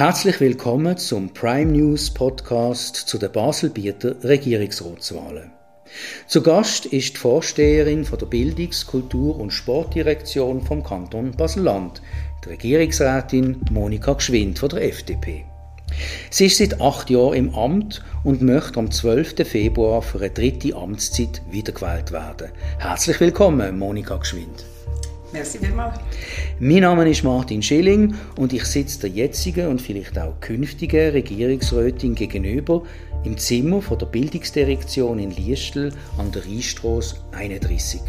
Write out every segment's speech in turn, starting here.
Herzlich willkommen zum Prime News Podcast zu den Baselbieter Regierungsratswahlen. Zu Gast ist die Vorsteherin von der Bildungs-, Kultur- und Sportdirektion vom Kanton Basel-Land, die Regierungsrätin Monika Gschwind von der FDP. Sie ist seit acht Jahren im Amt und möchte am 12. Februar für eine dritte Amtszeit wiedergewählt werden. Herzlich willkommen, Monika Gschwind. Merci vielmals. Mein Name ist Martin Schilling und ich sitze der jetzigen und vielleicht auch künftigen Regierungsrätin gegenüber im Zimmer von der Bildungsdirektion in Liestel an der Rheinstrasse 31.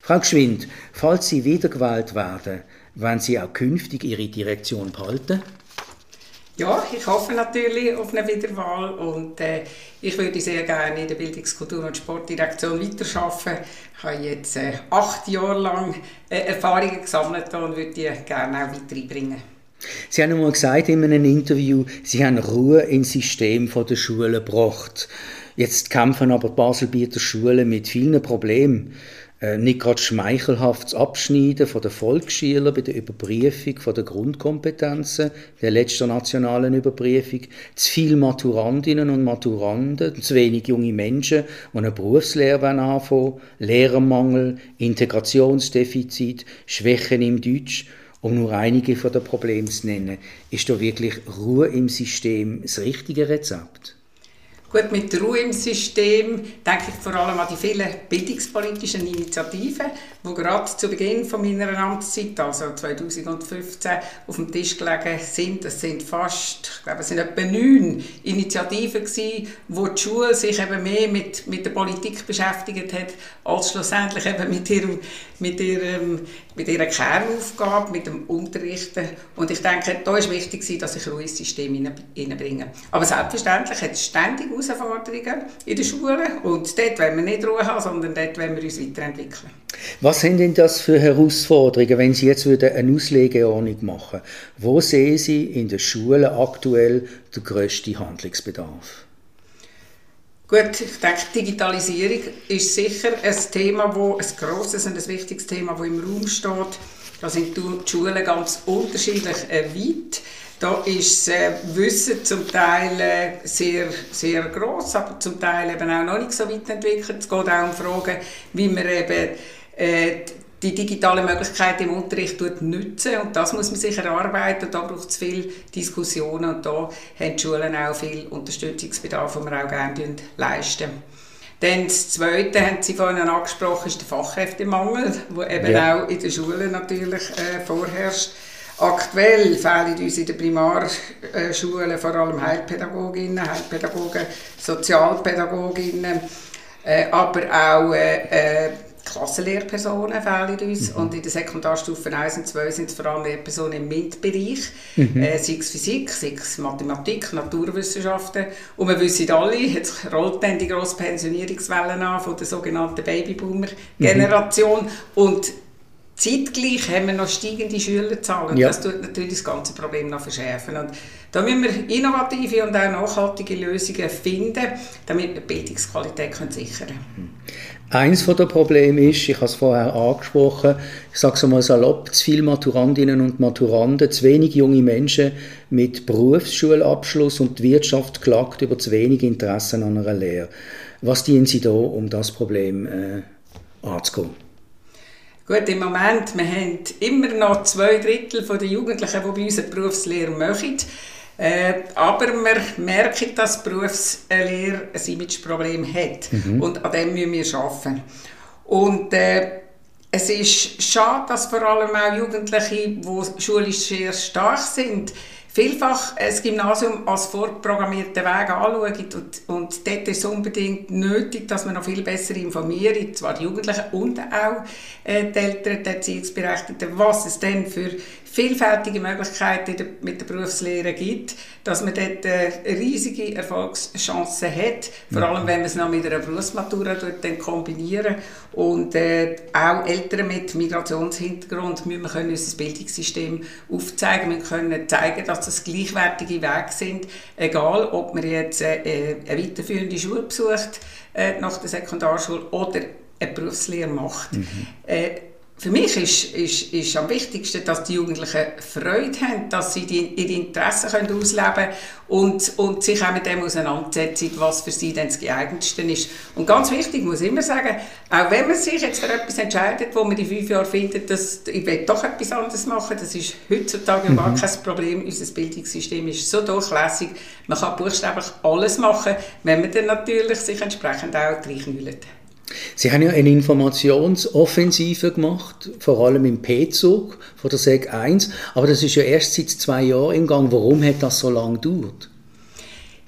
Frau Gschwind, falls Sie wiedergewählt werden, werden Sie auch künftig Ihre Direktion behalten? Ja, ich hoffe natürlich auf eine Wiederwahl und äh, ich würde sehr gerne in der Bildungs-, Kultur- und Sportdirektion weiterarbeiten. Ich habe jetzt äh, acht Jahre lang äh, Erfahrungen gesammelt und würde die gerne auch weiter einbringen. Sie haben einmal gesagt in einem Interview, Sie haben Ruhe ins System der Schulen gebracht. Jetzt kämpfen aber die Baselbieter Schulen mit vielen Problemen. Äh, nicht gerade schmeichelhaftes Abschneiden von den Volksschülern bei der Überprüfung von der Grundkompetenzen, der letzten nationalen Überprüfung, zu viele Maturandinnen und Maturanden, zu wenig junge Menschen, die eine Berufslehre anfangen Lehrermangel, Integrationsdefizit, Schwächen im Deutsch, um nur einige von den Problemen zu nennen. Ist da wirklich Ruhe im System das richtige Rezept? Gut, mit der Ruhe im System denke ich vor allem an die vielen bildungspolitischen Initiativen, die gerade zu Beginn von meiner Amtszeit, also 2015, auf dem Tisch gelegen sind. Es sind fast, ich glaube, es sind etwa neun Initiativen gewesen, wo die Schule sich eben mehr mit, mit der Politik beschäftigt hat, als schlussendlich eben mit ihrem, mit ihrem, mit ihrer Kernaufgabe, mit dem Unterrichten. Und ich denke, da ist wichtig, dass ich Ruhe ins System hineinbringe. Aber selbstverständlich hat es ständig Herausforderungen in der Schule und dort wollen wir nicht Ruhe haben, sondern dort wollen wir uns weiterentwickeln. Was sind denn das für Herausforderungen, wenn Sie jetzt eine Auslegeordnung machen Wo sehen Sie in den Schulen aktuell den grössten Handlungsbedarf? Gut, ich denke, Digitalisierung ist sicher ein Thema, wo ein grosses und ein wichtiges Thema, das im Raum steht. Da sind die Schulen ganz unterschiedlich äh, weit. Da ist das äh, Wissen zum Teil äh, sehr, sehr groß, aber zum Teil eben auch noch nicht so weit entwickelt. Es geht auch um Fragen, wie man eben äh, die digitalen Möglichkeiten im Unterricht nutzen und das muss man sich erarbeiten da braucht es viel Diskussionen und da haben die Schulen auch viel Unterstützungsbedarf, den wir auch gerne leisten. Dann das Zweite, haben Sie vorhin angesprochen, ist der Fachkräftemangel, der eben ja. auch in den Schulen natürlich äh, vorherrscht. Aktuell fehlen uns in den Primarschulen vor allem Heilpädagoginnen, Heilpädagogen, Sozialpädagoginnen, äh, aber auch äh, äh, Klassenlehrpersonen fehlen uns. Mhm. Und in den Sekundarstufen 1 und 2 sind es vor allem Lehrpersonen im MINT-Bereich, mhm. äh, sei es Physik, sei es Mathematik, Naturwissenschaften. Und wir wissen alle, jetzt rollt dann die grosse Pensionierungswelle an von der sogenannten Babyboomer-Generation. Mhm. Und Zeitgleich haben wir noch steigende Schülerzahlen. Ja. Das tut natürlich das ganze Problem noch verschärfen. Und da müssen wir innovative und auch nachhaltige Lösungen finden, damit wir die Bildungsqualität sichern können. Eines der Probleme ist, ich habe es vorher angesprochen, ich sage es mal salopp, zu viele Maturandinnen und Maturanden, zu wenig junge Menschen mit Berufsschulabschluss und die Wirtschaft klagt über zu wenig Interesse an einer Lehre. Was dienen Sie da, um das Problem äh, anzugehen? Gut, im Moment, wir haben immer noch zwei Drittel der Jugendlichen, die bei uns eine Berufslehre machen. Äh, aber wir merken, dass die Berufslehre ein Imageproblem hat. Mhm. Und an dem müssen wir arbeiten. Und äh, es ist schade, dass vor allem auch Jugendliche, die schulisch sehr stark sind, vielfach ein Gymnasium als vorprogrammierten Weg anschauen. Und, und dort ist es unbedingt nötig, dass man noch viel besser informiert, zwar die Jugendlichen und auch äh, die Eltern, die Erziehungsberechtigten, was es denn für vielfältige Möglichkeiten mit der Berufslehre gibt, dass man dort äh, riesige Erfolgschancen hat, vor allem wenn man es noch mit einer Berufsmatura dann kombinieren. Und äh, auch Eltern mit Migrationshintergrund müssen wir können unser Bildungssystem aufzeigen, wir können zeigen, dass das gleichwertige Wege sind, egal ob man jetzt äh, eine weiterführende Schule besucht äh, nach der Sekundarschule oder eine Berufslehre macht. Mhm. Für mich ist, ist, ist am wichtigsten, dass die Jugendlichen Freude haben, dass sie die, ihre Interessen können ausleben können und, und sich auch mit dem auseinandersetzen, was für sie dann das geeignetste ist. Und ganz wichtig, muss ich immer sagen, auch wenn man sich jetzt für etwas entscheidet, wo man in fünf Jahren findet, dass ich will doch etwas anderes machen, das ist heutzutage mhm. gar kein Problem. Unser Bildungssystem ist so durchlässig, man kann buchstäblich alles machen, wenn man dann natürlich sich entsprechend auch reinwühlt. Sie haben ja eine Informationsoffensive gemacht, vor allem im P-Zug von der SEG 1, aber das ist ja erst seit zwei Jahren im Gang. Warum hat das so lange gedauert?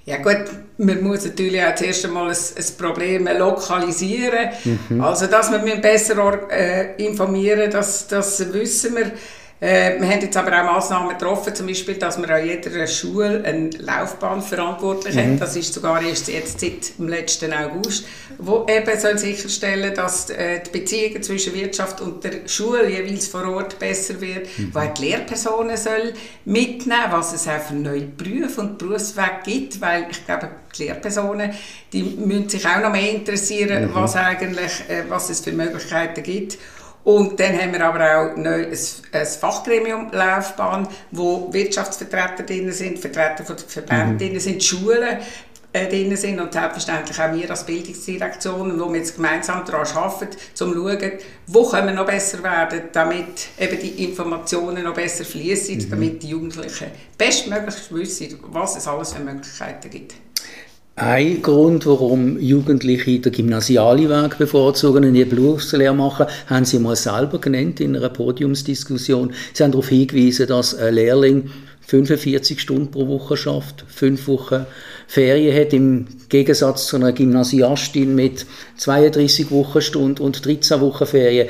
Ja gut, man muss natürlich auch zuerst einmal ein, ein Problem lokalisieren. Mhm. Also, dass wir besser äh, informieren das, das wissen wir. Äh, wir haben jetzt aber auch Massnahmen getroffen, zum Beispiel, dass wir an jeder Schule eine Laufbahnverantwortlich mhm. haben. Das ist sogar erst jetzt seit dem letzten August, wo eben soll sicherstellen, dass äh, die Beziehungen zwischen Wirtschaft und der Schule jeweils vor Ort besser wird, mhm. wo die Lehrpersonen soll mitnehmen, was es auch für neue Berufe und Berufswege gibt, weil ich glaube, die Lehrpersonen, die müssen sich auch noch mehr interessieren, mhm. was eigentlich, äh, was es für Möglichkeiten gibt. Und dann haben wir aber auch ein, ein Fachgremium Laufbahn, wo Wirtschaftsvertreter drin sind, Vertreter von den Verbänden mhm. drin sind, Schulen äh, drin sind und selbstverständlich auch wir als Bildungsdirektion, wo wir jetzt gemeinsam daran arbeiten, um zu schauen, wo können wir noch besser werden, damit eben die Informationen noch besser fließen, mhm. damit die Jugendlichen bestmöglich wissen, was es alles für Möglichkeiten gibt. Ein Grund, warum Jugendliche den gymnasialen Weg bevorzugen und ihre Berufslehre machen, haben Sie mal selber genannt in einer Podiumsdiskussion. Sie haben darauf hingewiesen, dass ein Lehrling 45 Stunden pro Woche schafft, fünf Wochen Ferien hat, im Gegensatz zu einer Gymnasiastin mit 32 Wochenstunden und 13 Wochen Ferien.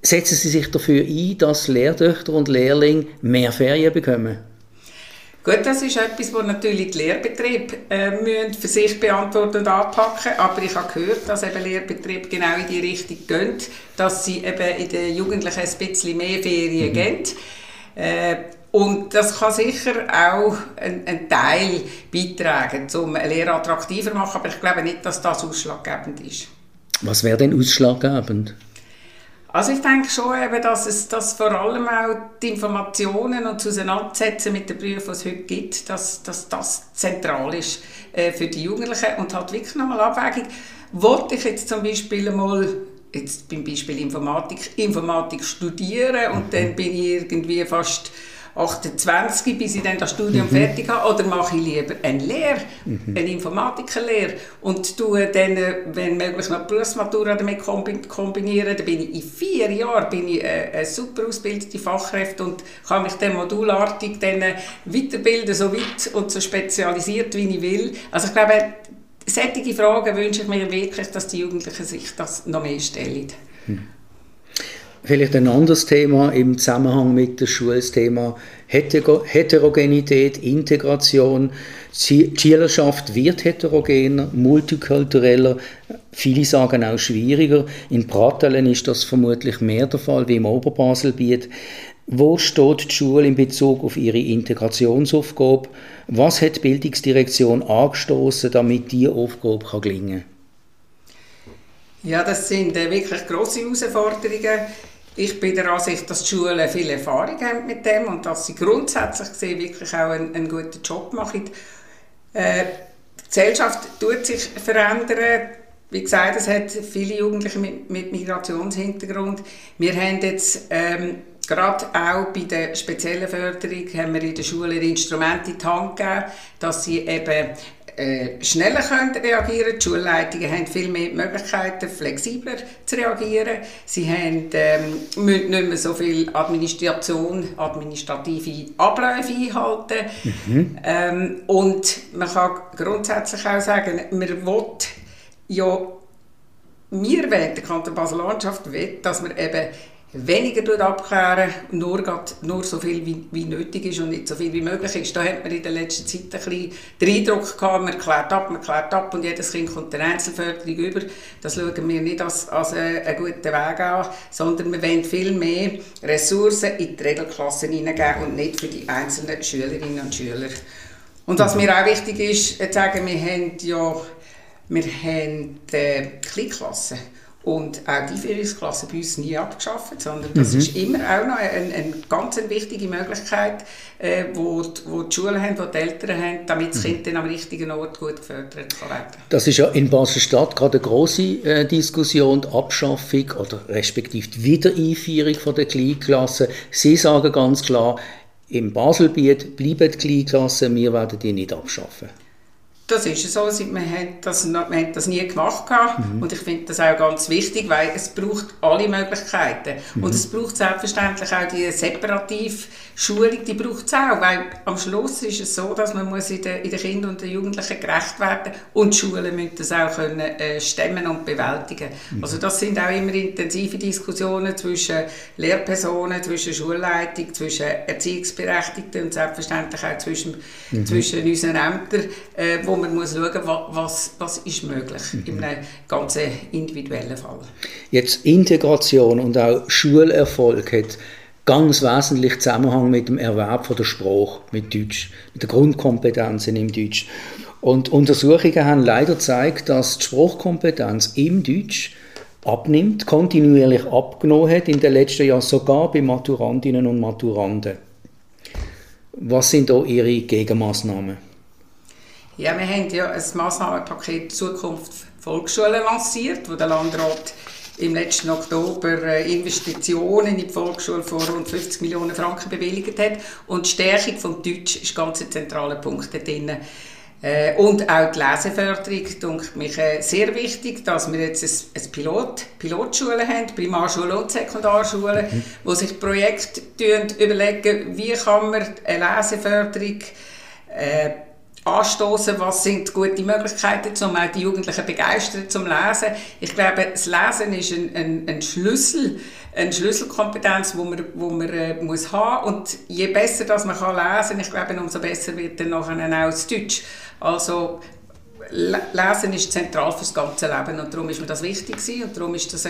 Setzen Sie sich dafür ein, dass Lehrtöchter und Lehrlinge mehr Ferien bekommen? Gut, das ist etwas, das natürlich die Lehrbetriebe äh, für sich beantworten und anpacken Aber ich habe gehört, dass eben Lehrbetriebe genau in die Richtung gehen, dass sie eben in den Jugendlichen ein bisschen mehr Ferien mhm. geben. Äh, und das kann sicher auch einen Teil beitragen, um eine Lehre attraktiver zu machen. Aber ich glaube nicht, dass das ausschlaggebend ist. Was wäre denn ausschlaggebend? Also ich denke schon, eben, dass es dass vor allem auch die Informationen und das Auseinandersetzen mit den Berufen, die es heute gibt, dass, dass das zentral ist äh, für die Jugendlichen und halt wirklich nochmal Abwägung. Wollte ich jetzt zum Beispiel mal jetzt beim Beispiel Informatik, Informatik studieren und dann bin ich irgendwie fast 28, bis ich dann das Studium mhm. fertig habe, oder mache ich lieber eine Lehre, mhm. eine Informatikerlehre und tue dann, äh, wenn möglich, noch die Berufsmatura damit kombinieren, dann bin ich in vier Jahren bin ich eine, eine super ausgebildete Fachkräfte und kann mich dann modulartig dann äh, weiterbilden, so weit und so spezialisiert, wie ich will. Also ich glaube, solche Fragen wünsche ich mir wirklich, dass die Jugendlichen sich das noch mehr stellen. Mhm. Vielleicht ein anderes Thema im Zusammenhang mit dem Schulthema Heterogenität, Integration. Die Schülerschaft wird heterogener, multikultureller, viele sagen auch schwieriger. In Pratteln ist das vermutlich mehr der Fall wie im Oberbaselbiet. Wo steht die Schule in Bezug auf ihre Integrationsaufgabe? Was hat die Bildungsdirektion angestoßen, damit diese Aufgabe gelingen kann? Ja, das sind äh, wirklich große Herausforderungen. Ich bin der Ansicht, dass die Schulen viel Erfahrung haben mit dem und dass sie grundsätzlich gesehen wirklich auch einen, einen guten Job machen. Äh, die Gesellschaft tut sich verändern. Wie gesagt, es hat viele Jugendliche mit, mit Migrationshintergrund. Wir haben jetzt ähm, gerade auch bei der speziellen Förderung haben wir in den Schulen Instrumente in die Hand gegeben, dass sie eben äh, schneller können reagieren Die Schulleitungen haben viel mehr Möglichkeiten, flexibler zu reagieren. Sie haben, ähm, müssen nicht mehr so viel Administration, administrative Abläufe einhalten. Mhm. Ähm, und man kann grundsätzlich auch sagen, man will ja, wir wollen, der Kanton Basel-Landschaft will, dass man eben weniger abklären, nur, nur so viel wie, wie, nötig ist und nicht so viel wie möglich ist. Da hat man in der letzten Zeit ein bisschen den Eindruck gehabt, man klärt ab, man klärt ab und jedes Kind kommt der Einzelförderung über. Das schauen wir nicht als, als einen guten Weg an, sondern wir wollen viel mehr Ressourcen in die Regelklassen hineingeben und nicht für die einzelnen Schülerinnen und Schüler. Und was mir auch wichtig ist, zu sagen, wir haben ja wir haben äh, Kleinklassen und auch die Einführungsklasse bei uns nie abgeschafft, sondern das mhm. ist immer auch noch eine, eine ganz wichtige Möglichkeit, äh, wo, die, wo die Schulen haben, wo die Eltern haben, damit das mhm. Kind dann am richtigen Ort gut gefördert kann werden. Das ist ja in Basel-Stadt gerade eine grosse äh, Diskussion, die Abschaffung oder respektive die Wiedereinführung von der Kleinklasse. Sie sagen ganz klar, im Baselbiet bleiben die Kleinklassen, wir werden die nicht abschaffen. Das ist so, wir haben das, wir haben das nie gemacht mhm. und ich finde das auch ganz wichtig, weil es braucht alle Möglichkeiten mhm. und es braucht selbstverständlich auch die Separativschulung, die braucht es auch, weil am Schluss ist es so, dass man muss in den, in den Kindern und den Jugendlichen gerecht werden und die Schulen müssen das auch können, äh, stemmen und bewältigen. Mhm. Also das sind auch immer intensive Diskussionen zwischen Lehrpersonen, zwischen Schulleitung, zwischen Erziehungsberechtigten und selbstverständlich auch zwischen, mhm. zwischen unseren Ämtern, äh, wo man muss schauen muss, was, was ist möglich mhm. in einem ganz individuellen Fall. Jetzt Integration und auch Schulerfolg hat ganz wesentlich Zusammenhang mit dem Erwerb von der Sprache, mit Deutsch, mit den Grundkompetenzen im Deutsch. Und Untersuchungen haben leider gezeigt, dass die Sprachkompetenz im Deutsch abnimmt, kontinuierlich abgenommen hat in den letzten Jahren, sogar bei Maturantinnen und Maturanten. Was sind da Ihre Gegenmaßnahmen? Ja, wir haben ja ein Massnahmenpaket Zukunft Volksschule lanciert, wo der Landrat im letzten Oktober äh, Investitionen in die Volksschule von rund 50 Millionen Franken bewilligt hat. Und die Stärkung des Deutsch ist ganz ein zentraler Punkt drin. Äh, und auch die Leseförderung denke mich äh, sehr wichtig, dass wir jetzt ein, Pilot, Pilotschulen haben, Primarschulen und Sekundarschulen, mhm. wo sich Projekte überlegen, wie kann man eine Leseförderung äh, anstoßen, was sind gute Möglichkeiten, um auch die Jugendlichen begeistern zum Lesen. Ich glaube, das Lesen ist ein, ein, ein Schlüssel, eine Schlüsselkompetenz, die man, wo man äh, muss haben und je besser dass man kann lesen, ich glaube, umso besser wird dann nachher auch das Deutsch. Also Lesen ist zentral für das ganze Leben und darum ist mir das wichtig gewesen, und darum ist das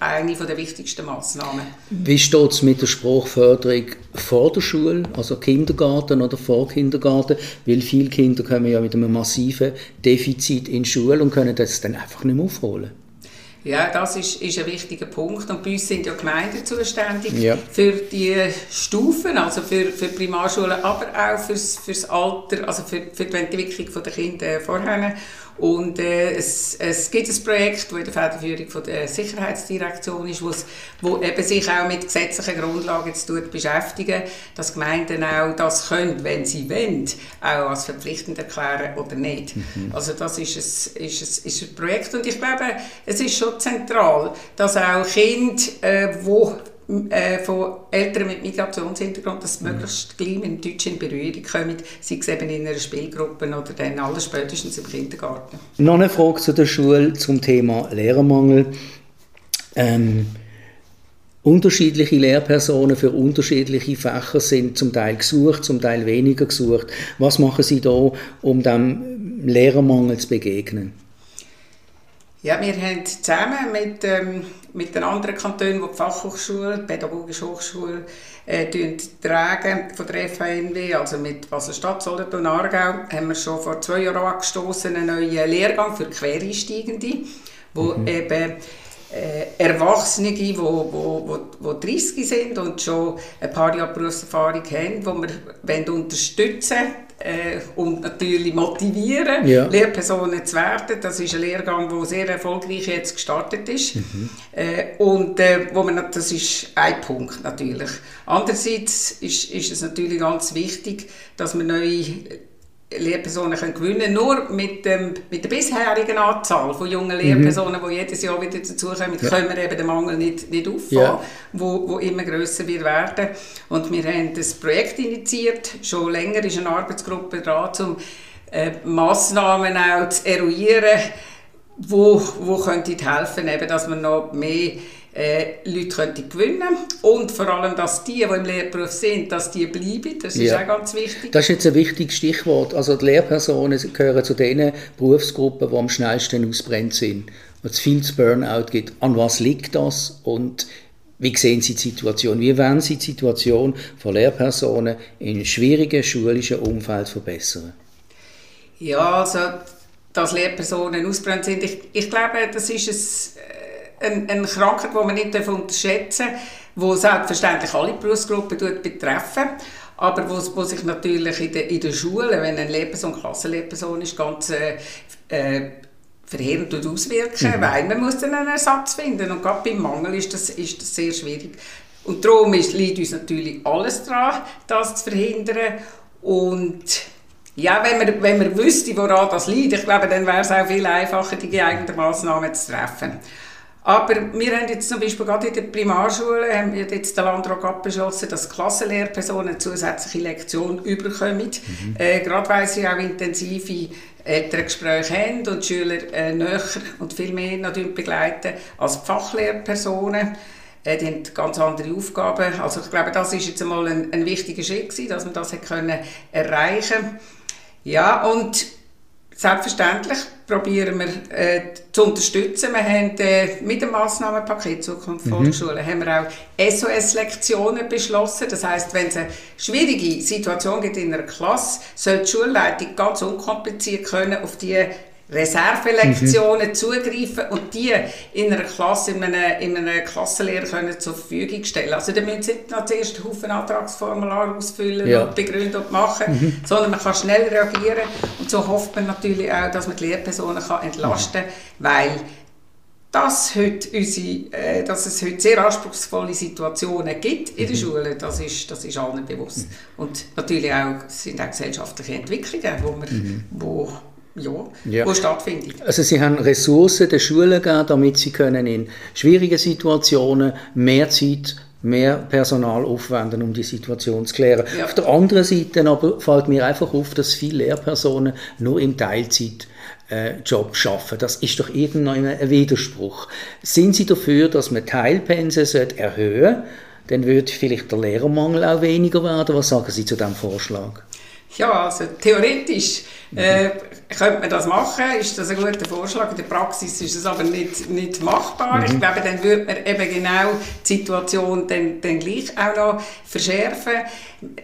eine der wichtigsten Massnahmen. Wie steht es mit der Sprachförderung vor der Schule, also Kindergarten oder vor Kindergarten? Weil viele Kinder kommen ja mit einem massiven Defizit in die Schule und können das dann einfach nicht mehr aufholen. Ja, das ist, ist ein wichtiger Punkt. Und bei uns sind ja Gemeinden zuständig ja. für die Stufen, also für, für Primarschulen, aber auch fürs, fürs Alter, also für, für die Entwicklung der Kinder vorher. Und äh, es, es gibt ein Projekt, das in der Federführung von der Sicherheitsdirektion ist, wo eben sich auch mit gesetzlichen Grundlagen tut beschäftigen, dass Gemeinden auch das können, wenn sie wollen, auch als verpflichtend erklären oder nicht. Mhm. Also das ist ein, ist, ein, ist ein Projekt und ich glaube, es ist schon zentral, dass auch Kinder, äh, wo äh, von Eltern mit Migrationshintergrund, dass sie mhm. möglichst gleich mit Deutsch in Berührung kommen, sei es eben in einer Spielgruppe oder dann alles spätestens im Kindergarten. Noch eine Frage zu der Schule zum Thema Lehrermangel. Ähm, unterschiedliche Lehrpersonen für unterschiedliche Fächer sind zum Teil gesucht, zum Teil weniger gesucht. Was machen Sie da, um dem Lehrermangel zu begegnen? Ja, wir haben zusammen mit, ähm, mit den anderen Kantonen, die die Fachhochschule, die Pädagogische Hochschule äh, tragen von der FHNW, also mit Basel-Stadt, Solothurn, Aargau, haben wir schon vor zwei Jahren angestoßen einen neuen Lehrgang für Quereinsteigende, wo mhm. eben äh, Erwachsene, die wo, wo, wo, wo 30 sind und schon ein paar Jahre Berufserfahrung haben, die wir unterstützen äh, und natürlich motivieren, ja. Lehrpersonen zu werden. Das ist ein Lehrgang, der sehr erfolgreich jetzt gestartet ist. Mhm. Äh, und äh, wo man, das ist ein Punkt natürlich. Andererseits ist, ist es natürlich ganz wichtig, dass man neue Lehrpersonen können gewinnen Nur mit, dem, mit der bisherigen Anzahl von jungen. Lehrpersonen, mhm. die jedes Jahr wieder dazukommen, ja. können wir eben den Mangel nicht, nicht auffangen, ja. wo, wo immer grösser wird werden. Und wir haben das Projekt initiiert. Schon länger ist eine Arbeitsgruppe dran, um äh, Massnahmen auch zu eruieren, wo, wo könnte helfen, eben, dass man noch mehr äh, Leute könnten gewinnen und vor allem, dass die, die im Lehrberuf sind, dass die bleiben, das ist ja. auch ganz wichtig. Das ist jetzt ein wichtiges Stichwort. Also die Lehrpersonen gehören zu den Berufsgruppen, die am schnellsten ausbrennt sind, wo es viel zu Burnout gibt. An was liegt das und wie sehen Sie die Situation? Wie werden Sie die Situation von Lehrpersonen in schwierigen schulischen Umfeld verbessern? Ja, also, dass Lehrpersonen ausbrennt sind, ich, ich glaube, das ist ein eine Krankheit, die man nicht unterschätzen darf, die selbstverständlich alle Berufsgruppen betreffen aber wo, wo sich natürlich in der, in der Schule, wenn eine Lehrperson Klassenlehrperson ist, ganz äh, äh, verheerend auswirken, mhm. weil man muss dann einen Ersatz finden und gerade beim Mangel ist das, ist das sehr schwierig. Und darum ist, liegt uns natürlich alles daran, das zu verhindern und ja, wenn man, wenn man wüsste, woran das liegt, ich glaube, dann wäre es auch viel einfacher, die geeigneten Massnahmen zu treffen. Aber wir haben jetzt zum Beispiel gerade in der Primarschule haben wir jetzt den Landrat abgeschlossen, dass Klassenlehrpersonen zusätzliche Lektion überkommen. Mhm. Äh, gerade weil sie auch intensive Elterngespräche haben und die Schüler äh, näher und viel mehr natürlich begleiten als Fachlehrpersonen. Äh, die haben ganz andere Aufgaben. Also ich glaube, das ist jetzt einmal ein, ein wichtiger Schritt gewesen, dass man das können erreichen Ja, und Selbstverständlich probieren wir äh, zu unterstützen. Wir haben äh, mit dem Massnahmenpaket Zukunft mhm. Volksschule haben wir auch SOS-Lektionen beschlossen. Das heißt, wenn es eine schwierige Situation gibt in einer Klasse, soll die Schulleitung ganz unkompliziert können auf die Reservelektionen mhm. zugreifen und die in einer Klasse, in einem, in einem Klassenlehrer können zur Verfügung stellen. Also da müssen Sie nicht noch zuerst einen Haufen Antragsformular ausfüllen ja. und begründen und machen, mhm. sondern man kann schnell reagieren und so hofft man natürlich auch, dass man die Lehrpersonen kann entlasten kann, mhm. weil dass, heute unsere, äh, dass es heute sehr anspruchsvolle Situationen gibt in der mhm. Schule, das ist, das ist allen bewusst. Mhm. Und natürlich auch, sind auch gesellschaftliche Entwicklungen, wo, wir, mhm. wo ja, ja. wo stattfindet. Also Sie haben Ressourcen der Schulen gegeben, damit sie können in schwierigen Situationen mehr Zeit mehr Personal aufwenden, um die Situation zu klären. Ja. Auf der anderen Seite aber fällt mir einfach auf, dass viele Lehrpersonen nur im Teilzeit äh, Job schaffen. Das ist doch irgendein ein Widerspruch. Sind Sie dafür, dass man Teilpensen erhöhen sollte? Dann würde vielleicht der Lehrermangel auch weniger werden. Was sagen Sie zu diesem Vorschlag? Ja, also theoretisch äh, könnte man das machen, ist das ein guter Vorschlag. In der Praxis ist es aber nicht, nicht machbar. Mhm. Ich glaube, dann würde man eben genau die Situation dann, dann gleich auch noch verschärfen.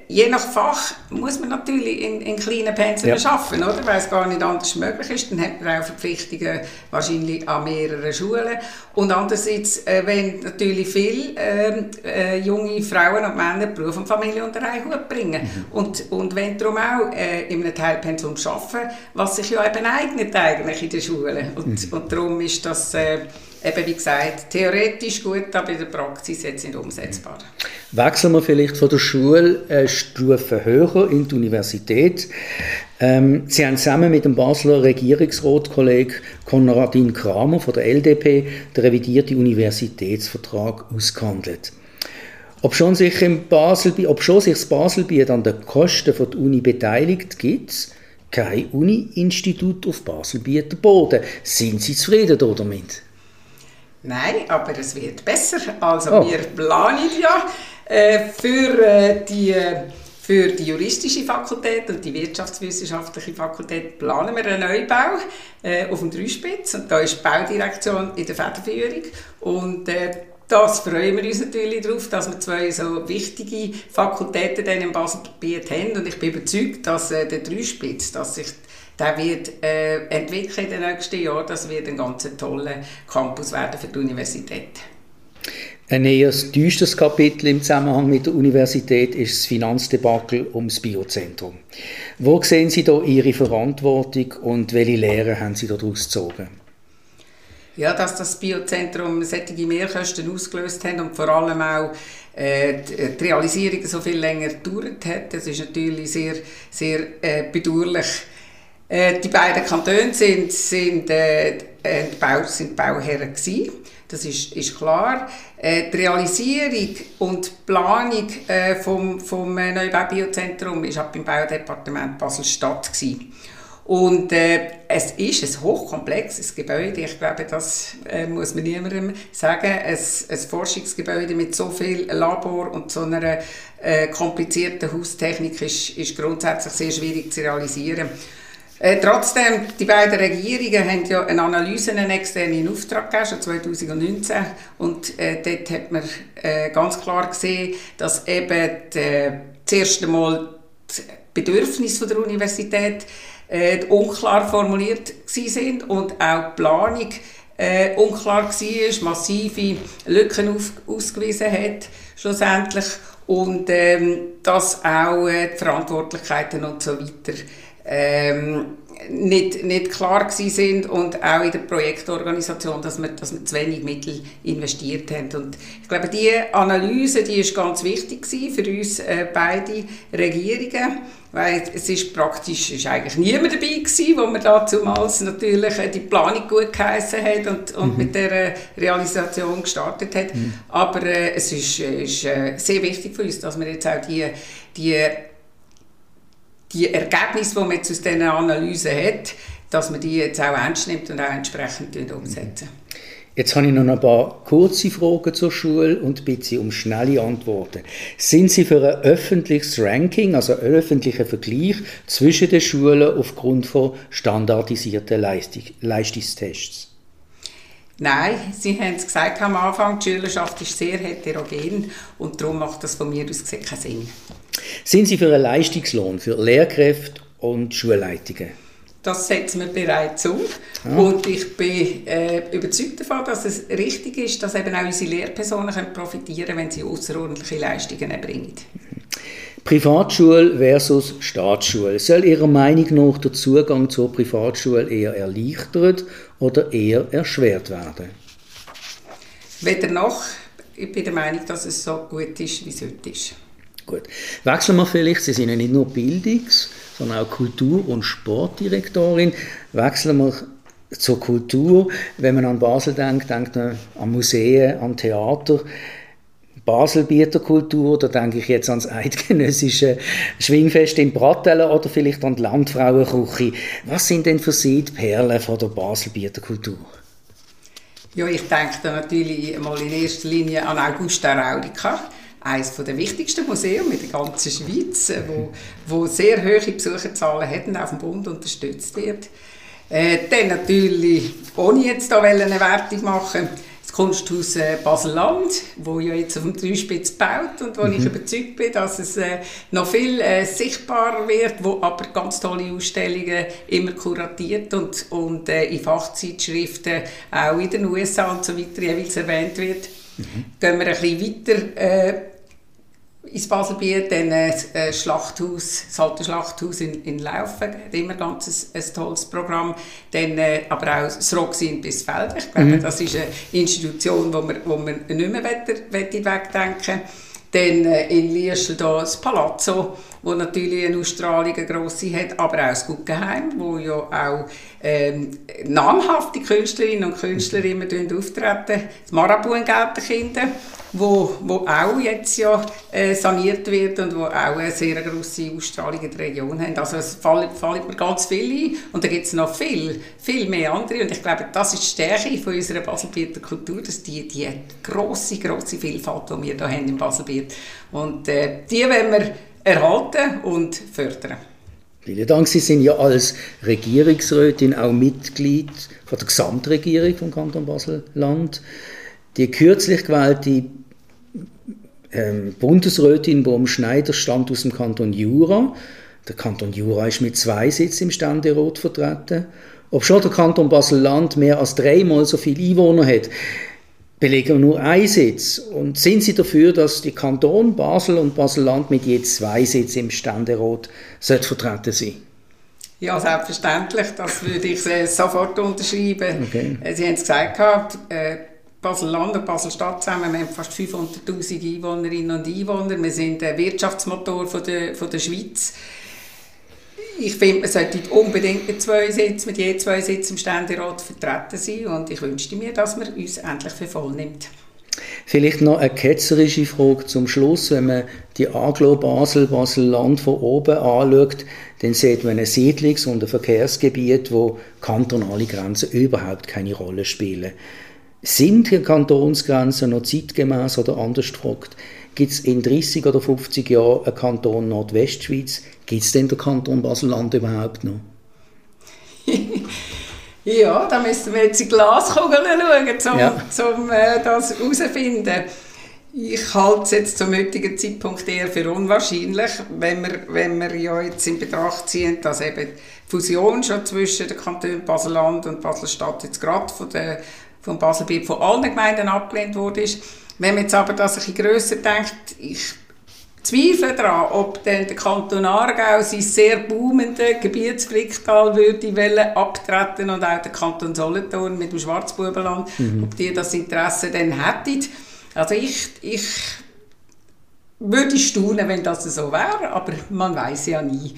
Je nach Fach muss man natürlich in, in kleinen Pensen ja. arbeiten, oder? weil es gar nicht anders möglich ist. Dann hat man auch Verpflichtungen wahrscheinlich an mehreren Schulen. Und andererseits, äh, wenn natürlich viele äh, äh, junge Frauen und Männer Beruf und Familie unter einen Hut bringen mhm. und, und wenn darum auch äh, in einem Teilpensum arbeiten, arbeiten, was sich ja eben eignet eigentlich in der Schule. Und, mhm. und darum ist das äh, eben, wie gesagt, theoretisch gut, aber in der Praxis jetzt nicht umsetzbar. Wechseln wir vielleicht von der Schulstufe höher in die Universität. Ähm, Sie haben zusammen mit dem Basler Regierungsratkollegen Konradin Kramer von der LDP den revidierten Universitätsvertrag ausgehandelt. Ob schon sich, im Basel, ob schon sich das Baselbiet an den Kosten der Uni beteiligt, gibt kein Uni-Institut auf Basel-Bieter Boden. Sind Sie zufrieden damit? Nein, aber es wird besser. Also oh. wir planen ja äh, für, äh, die, für die juristische Fakultät und die wirtschaftswissenschaftliche Fakultät planen wir einen Neubau äh, auf dem Dreispitz und da ist die Baudirektion in der Federführung und äh, das freuen wir uns natürlich darauf, dass wir zwei so wichtige Fakultäten dann im Baselgebiet haben. Und ich bin überzeugt, dass äh, der Dreispitz, dass sich der wird äh, entwickeln in den nächsten Jahren. Das wird ein ganz toller Campus werden für die Universität. Ein eher düsteres Kapitel im Zusammenhang mit der Universität ist das Finanzdebakel ums Biozentrum. Wo sehen Sie da Ihre Verantwortung und welche Lehren haben Sie daraus gezogen? Ja, dass das Biozentrum solche Mehrkosten ausgelöst hat und vor allem auch äh, die Realisierung so viel länger gedauert hat. Das ist natürlich sehr, sehr äh, bedauerlich. Äh, die beiden Kantone sind, sind, äh, äh Bau, sind Bauherren gewesen. Das ist, ist klar. Äh, die Realisierung und Planung äh, vom, vom Neubau Biozentrum war beim Baudepartement Basel-Stadt. Und äh, es ist ein hochkomplexes Gebäude. Ich glaube, das äh, muss man niemandem sagen. Ein, ein Forschungsgebäude mit so viel Labor und so einer äh, komplizierten Haustechnik ist, ist grundsätzlich sehr schwierig zu realisieren. Äh, trotzdem, die beiden Regierungen haben ja eine Analyse, einen externen Auftrag gegeben, schon 2019. Und äh, dort hat man äh, ganz klar gesehen, dass eben die, das erste Mal die Bedürfnisse der Universität äh, unklar formuliert sind und auch die Planung äh, unklar war, massive Lücken auf, ausgewiesen hat, schlussendlich. Und ähm, dass auch äh, die Verantwortlichkeiten und so weiter ähm, nicht, nicht klar sind und auch in der Projektorganisation, dass wir, dass wir zu wenig Mittel investiert haben. Und ich glaube, diese Analyse, die ist ganz wichtig für uns äh, beide Regierungen, weil es ist praktisch ist eigentlich niemand dabei gewesen, wo man damals natürlich äh, die Planung gut geheissen hat und, und mhm. mit der Realisation gestartet hat. Mhm. Aber äh, es ist, ist äh, sehr wichtig für uns, dass wir jetzt auch die, die die Ergebnisse, die man jetzt aus diesen Analysen hat, dass man die jetzt auch ernst nimmt und auch entsprechend umsetzen. Jetzt habe ich noch ein paar kurze Fragen zur Schule und bitte Sie um schnelle Antworten. Sind Sie für ein öffentliches Ranking, also einen öffentlichen Vergleich zwischen den Schulen aufgrund von standardisierten Leistungstests? Nein, Sie haben es gesagt am Anfang, die Schülerschaft ist sehr heterogen und darum macht das von mir aus keinen Sinn. Sind Sie für einen Leistungslohn für Lehrkräfte und Schulleitungen? Das setzen wir bereits um. Ja. Und ich bin äh, überzeugt davon, dass es richtig ist, dass eben auch unsere Lehrpersonen können profitieren können, wenn sie außerordentliche Leistungen erbringen. Privatschule versus Staatsschule. Soll Ihrer Meinung nach der Zugang zur Privatschule eher erleichtert oder eher erschwert werden? Weder noch. Ich bin der Meinung, dass es so gut ist, wie es heute ist. Gut. Wechseln wir vielleicht, Sie sind ja nicht nur Bildungs-, sondern auch Kultur- und Sportdirektorin. Wechseln wir zur Kultur. Wenn man an Basel denkt, denkt man an Museen, an Theater. Basel bietet Kultur, da denke ich jetzt ans eidgenössische Schwingfest in Brattelen oder vielleicht an die Landfrauenküche. Was sind denn für Sie die Perlen von der Basel bieter Kultur? Ja, ich denke da natürlich mal in erster Linie an Augusta Raurica eines der wichtigsten Museen in der ganzen Schweiz, wo, wo sehr hohe Besucherzahlen hat und auf dem Bund unterstützt wird. Äh, dann natürlich, ohne jetzt da eine Wertung machen, Kunsthaus äh, Basel-Land, wo ja jetzt auf dem Dreispitz baut und wo mhm. ich überzeugt bin, dass es äh, noch viel äh, sichtbarer wird, wo aber ganz tolle Ausstellungen immer kuratiert und, und in Fachzeitschriften auch in den USA und so weiter jeweils erwähnt wird. Mhm. Gehen wir ein bisschen weiter ins Baselbiet, dann das äh, Schlachthaus, das alte Schlachthaus in, in Laufen, hat immer ganz ein, ein tolles Programm. Dann, äh, aber auch das Roxy in Bisfeld. Ich glaube, mhm. das ist eine Institution, wo man, wo man nicht mehr wegdenken Dann äh, in Liesl das Palazzo, wo natürlich eine Ausstrahlung eine grosse hat, aber auch das Guggenheim, wo ja auch ähm, namhafte Künstlerinnen und Künstler immer auftreten. Das Marabu in Gelterkinden wo, wo auch jetzt ja äh, saniert wird und wo auch eine sehr grosse Ausstrahlung in der Region haben. Also es fallen, fallen mir ganz viele ein und da gibt es noch viel, viel mehr andere und ich glaube, das ist die Stärke von unserer Baselbieter Kultur, dass die, die grosse, grosse Vielfalt, die wir hier haben in Baselbiet und äh, die wollen wir erhalten und fördern. Vielen Dank. Sie sind ja als Regierungsrätin auch Mitglied von der Gesamtregierung vom Kanton Basel-Land. Die kürzlich gewählte ähm, Bundesrätin Brom Schneider stammt aus dem Kanton Jura. Der Kanton Jura ist mit zwei Sitzen im Ständerat vertreten. Ob schon der Kanton Basel-Land mehr als dreimal so viele Einwohner hat, belegen nur einen Sitz. Und sind Sie dafür, dass die Kanton Basel und Basel-Land mit je zwei Sitzen im Ständerat vertreten sind? Ja, selbstverständlich. Das würde ich sofort unterschreiben. Okay. Äh, Sie haben es gesagt, äh, Basel-Land und Basel-Stadt zusammen. Wir haben fast 500'000 Einwohnerinnen und Einwohner. Wir sind der Wirtschaftsmotor von der, von der Schweiz. Ich finde, man sollte unbedingt mit zwei Sitzen, mit je zwei Sitzen im Ständerat vertreten sein und ich wünschte mir, dass man uns endlich für voll nimmt. Vielleicht noch eine ketzerische Frage zum Schluss. Wenn man die Aglo Basel, Basel-Land von oben anschaut, dann sieht man ein Siedlungs- und ein Verkehrsgebiet, wo kantonale Grenzen überhaupt keine Rolle spielen. Sind die Kantonsgrenzen noch zeitgemäß oder anders gefragt? Gibt es in 30 oder 50 Jahren einen Kanton Nordwestschweiz? Gibt es denn den Kanton Basel-Land überhaupt noch? ja, da müssen wir jetzt in Glaskugeln schauen, um ja. Zum, äh, das herauszufinden. Ich halte es jetzt zum heutigen Zeitpunkt eher für unwahrscheinlich, wenn wir, wenn wir ja jetzt in Betracht ziehen, dass eben die Fusion schon zwischen den Kantonen Baselland und Baselstadt jetzt gerade von der, von Baselbiet von allen Gemeinden abgelehnt wurde. Wenn man jetzt aber das ein bisschen grösser denkt, ich zweifle daran, ob denn der Kanton Aargau sein sehr boomende Gebietsflicktal würde abtreten und auch der Kanton Solothurn mit dem Schwarzbubenland, mhm. ob die das Interesse dann hätten. Also ich, ich würde staunen, wenn das so wäre, aber man weiß ja nie.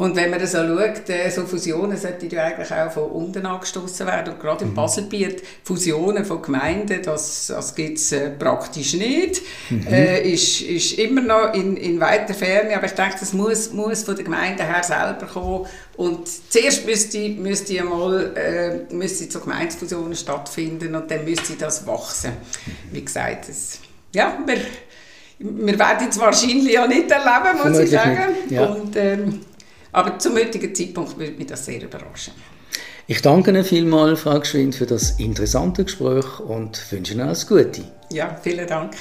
Und wenn man das so schaut, äh, so Fusionen sollten ja eigentlich auch von unten angestoßen werden. Und gerade im mhm. Baselbiet, Fusionen von Gemeinden, das, das gibt es äh, praktisch nicht. Mhm. Äh, ist, ist immer noch in, in weiter Ferne, aber ich denke, das muss, muss von der Gemeinde her selber kommen. Und zuerst müsste, müsste einmal äh, müsste so Gemeindefusionen stattfinden und dann müsste das wachsen. Wie gesagt, das, ja, wir, wir werden es wahrscheinlich ja nicht erleben, muss ich sagen. Ja. Und, ähm, aber zum heutigen Zeitpunkt würde mich das sehr überraschen. Ich danke Ihnen vielmals, Frau Geschwind, für das interessante Gespräch und wünsche Ihnen alles Gute. Ja, vielen Dank.